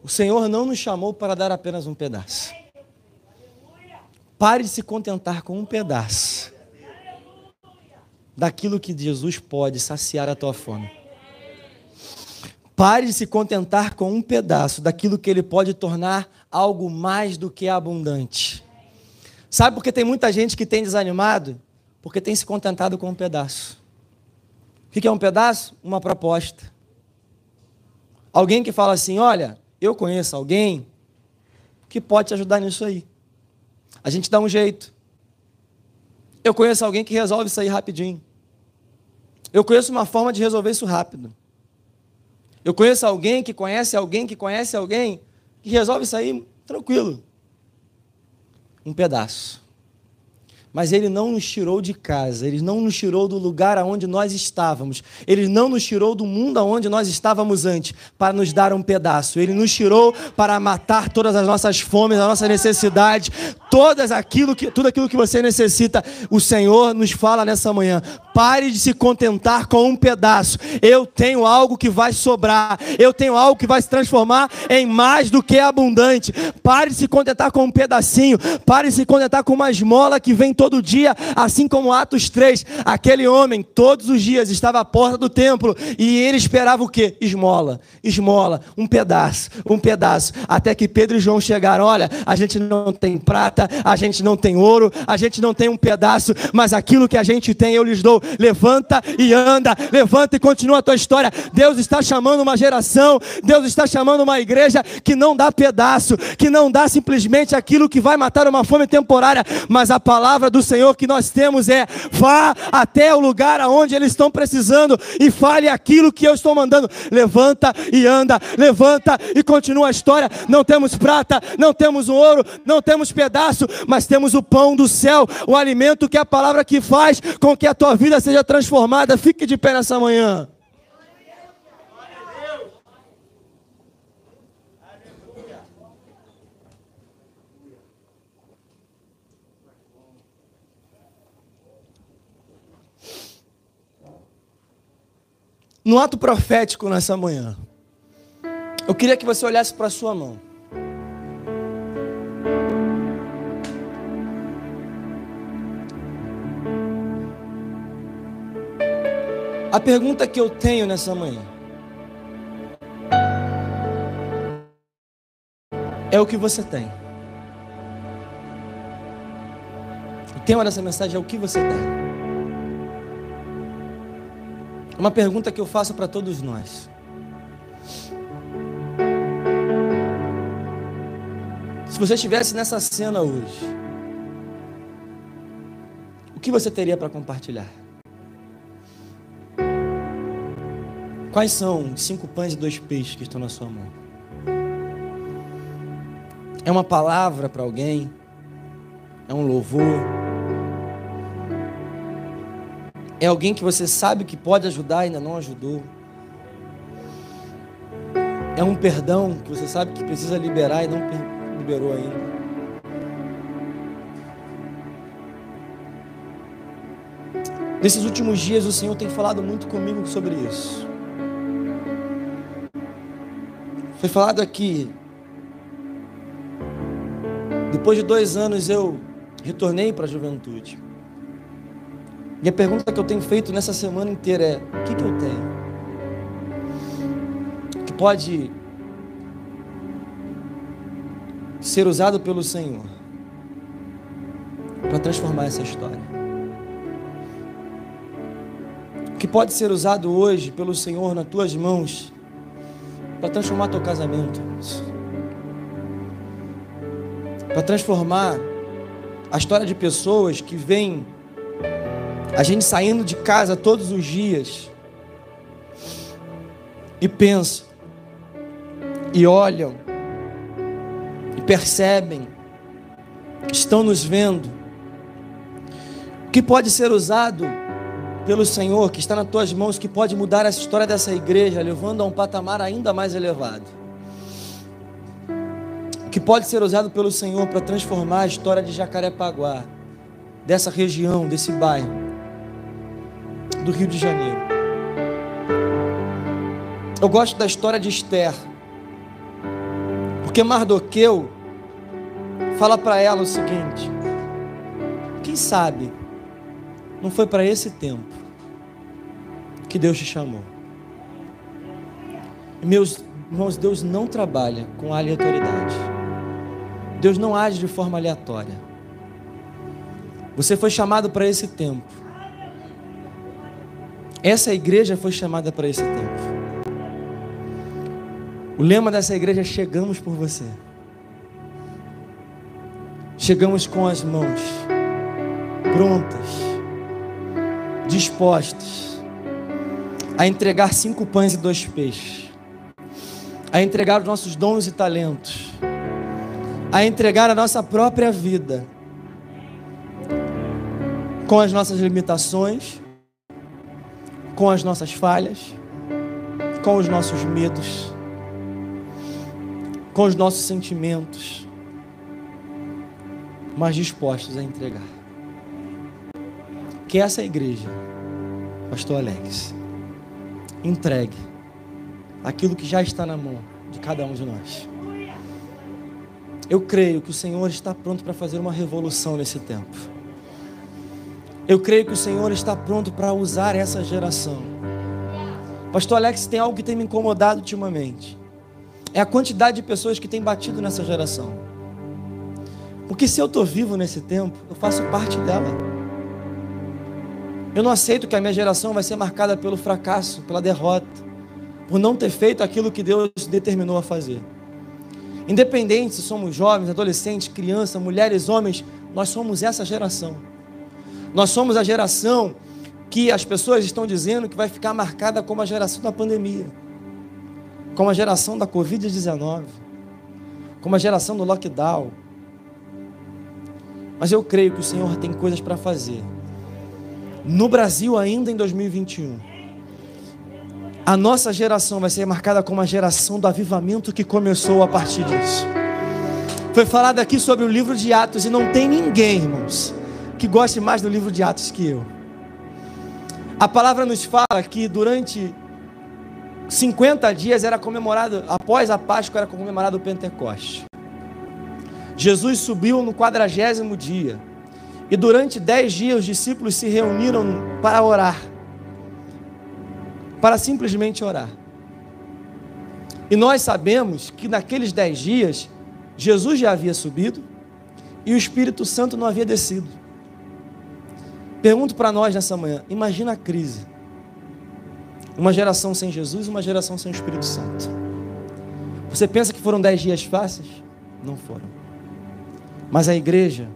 O Senhor não nos chamou para dar apenas um pedaço. Pare de se contentar com um pedaço daquilo que Jesus pode saciar a tua fome. Pare de se contentar com um pedaço daquilo que ele pode tornar algo mais do que abundante. Sabe por que tem muita gente que tem desanimado? Porque tem se contentado com um pedaço. O que é um pedaço? Uma proposta. Alguém que fala assim: olha, eu conheço alguém que pode te ajudar nisso aí. A gente dá um jeito. Eu conheço alguém que resolve isso aí rapidinho. Eu conheço uma forma de resolver isso rápido. Eu conheço alguém que conhece alguém que conhece alguém que resolve isso aí tranquilo. Um pedaço. Mas Ele não nos tirou de casa, Ele não nos tirou do lugar aonde nós estávamos, Ele não nos tirou do mundo aonde nós estávamos antes, para nos dar um pedaço. Ele nos tirou para matar todas as nossas fomes, as nossas necessidades, todas aquilo que, tudo aquilo que você necessita. O Senhor nos fala nessa manhã: pare de se contentar com um pedaço. Eu tenho algo que vai sobrar, eu tenho algo que vai se transformar em mais do que abundante. Pare de se contentar com um pedacinho, pare de se contentar com uma esmola que vem todo dia, assim como Atos 3, aquele homem todos os dias estava à porta do templo e ele esperava o quê? Esmola, esmola, um pedaço, um pedaço, até que Pedro e João chegaram, olha, a gente não tem prata, a gente não tem ouro, a gente não tem um pedaço, mas aquilo que a gente tem eu lhes dou. Levanta e anda, levanta e continua a tua história. Deus está chamando uma geração, Deus está chamando uma igreja que não dá pedaço, que não dá simplesmente aquilo que vai matar uma fome temporária, mas a palavra palavra do Senhor que nós temos é: vá até o lugar aonde eles estão precisando e fale aquilo que eu estou mandando. Levanta e anda, levanta e continua a história. Não temos prata, não temos ouro, não temos pedaço, mas temos o pão do céu, o alimento que é a palavra que faz com que a tua vida seja transformada. Fique de pé nessa manhã. No ato profético nessa manhã, eu queria que você olhasse para a sua mão. A pergunta que eu tenho nessa manhã é o que você tem. O tema dessa mensagem é o que você tem. Uma pergunta que eu faço para todos nós. Se você estivesse nessa cena hoje, o que você teria para compartilhar? Quais são os cinco pães e dois peixes que estão na sua mão? É uma palavra para alguém? É um louvor? É alguém que você sabe que pode ajudar e ainda não ajudou? É um perdão que você sabe que precisa liberar e não liberou ainda? Nesses últimos dias o Senhor tem falado muito comigo sobre isso. Foi falado aqui. Depois de dois anos eu retornei para a juventude. E a pergunta que eu tenho feito nessa semana inteira é: o que, que eu tenho? Que pode ser usado pelo Senhor para transformar essa história? Que pode ser usado hoje pelo Senhor nas tuas mãos para transformar teu casamento, para transformar a história de pessoas que vêm, a gente saindo de casa todos os dias e pensam, e olham, e percebem, estão nos vendo, que pode ser usado pelo Senhor, que está nas tuas mãos, que pode mudar essa história dessa igreja, levando a um patamar ainda mais elevado. Que pode ser usado pelo Senhor para transformar a história de Jacarepaguá, dessa região, desse bairro, do Rio de Janeiro. Eu gosto da história de Esther, porque Mardoqueu fala para ela o seguinte: quem sabe não foi para esse tempo que Deus te chamou. Meus irmãos, Deus não trabalha com aleatoriedade. Deus não age de forma aleatória. Você foi chamado para esse tempo. Essa igreja foi chamada para esse tempo. O lema dessa igreja é: chegamos por você. Chegamos com as mãos prontas, dispostas a entregar cinco pães e dois peixes, a entregar os nossos dons e talentos, a entregar a nossa própria vida, com as nossas limitações, com as nossas falhas, com os nossos medos, com os nossos sentimentos, mas dispostos a entregar. Que essa igreja, Pastor Alex, entregue aquilo que já está na mão de cada um de nós. Eu creio que o Senhor está pronto para fazer uma revolução nesse tempo. Eu creio que o Senhor está pronto para usar essa geração. Pastor Alex, tem algo que tem me incomodado ultimamente. É a quantidade de pessoas que tem batido nessa geração. Porque se eu estou vivo nesse tempo, eu faço parte dela. Eu não aceito que a minha geração vai ser marcada pelo fracasso, pela derrota, por não ter feito aquilo que Deus determinou a fazer. Independente se somos jovens, adolescentes, crianças, mulheres, homens, nós somos essa geração. Nós somos a geração que as pessoas estão dizendo que vai ficar marcada como a geração da pandemia, como a geração da Covid-19, como a geração do lockdown. Mas eu creio que o Senhor tem coisas para fazer no Brasil ainda em 2021. A nossa geração vai ser marcada como a geração do avivamento que começou a partir disso. Foi falado aqui sobre o livro de Atos e não tem ninguém, irmãos, que goste mais do livro de Atos que eu. A palavra nos fala que durante 50 dias era comemorado, após a Páscoa era comemorado o Pentecoste. Jesus subiu no quadragésimo dia. E durante dez dias os discípulos se reuniram para orar. Para simplesmente orar. E nós sabemos que naqueles dez dias, Jesus já havia subido e o Espírito Santo não havia descido. Pergunto para nós nessa manhã: imagina a crise. Uma geração sem Jesus uma geração sem o Espírito Santo. Você pensa que foram dez dias fáceis? Não foram. Mas a igreja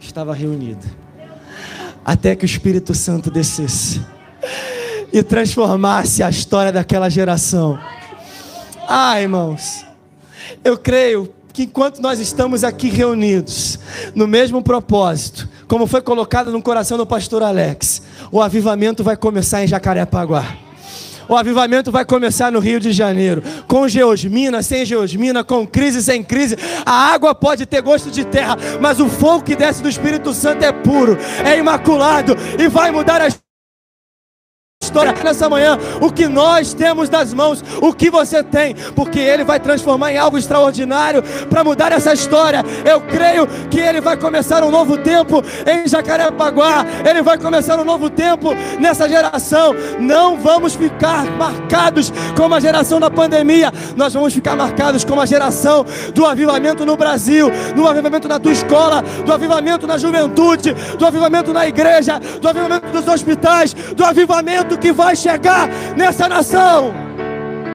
estava reunida. Até que o Espírito Santo descesse e transformasse a história daquela geração. Ah, irmãos, eu creio que enquanto nós estamos aqui reunidos, no mesmo propósito, como foi colocado no coração do pastor Alex, o avivamento vai começar em Jacarepaguá. O avivamento vai começar no Rio de Janeiro, com geosmina, sem geosmina, com crise, sem crise. A água pode ter gosto de terra, mas o fogo que desce do Espírito Santo é puro, é imaculado e vai mudar as história nessa manhã, o que nós temos nas mãos, o que você tem, porque Ele vai transformar em algo extraordinário para mudar essa história. Eu creio que Ele vai começar um novo tempo em Jacarepaguá, Ele vai começar um novo tempo nessa geração. Não vamos ficar marcados como a geração da pandemia, nós vamos ficar marcados como a geração do avivamento no Brasil, do avivamento na tua escola, do avivamento na juventude, do avivamento na igreja, do avivamento dos hospitais, do avivamento que vai chegar nessa nação.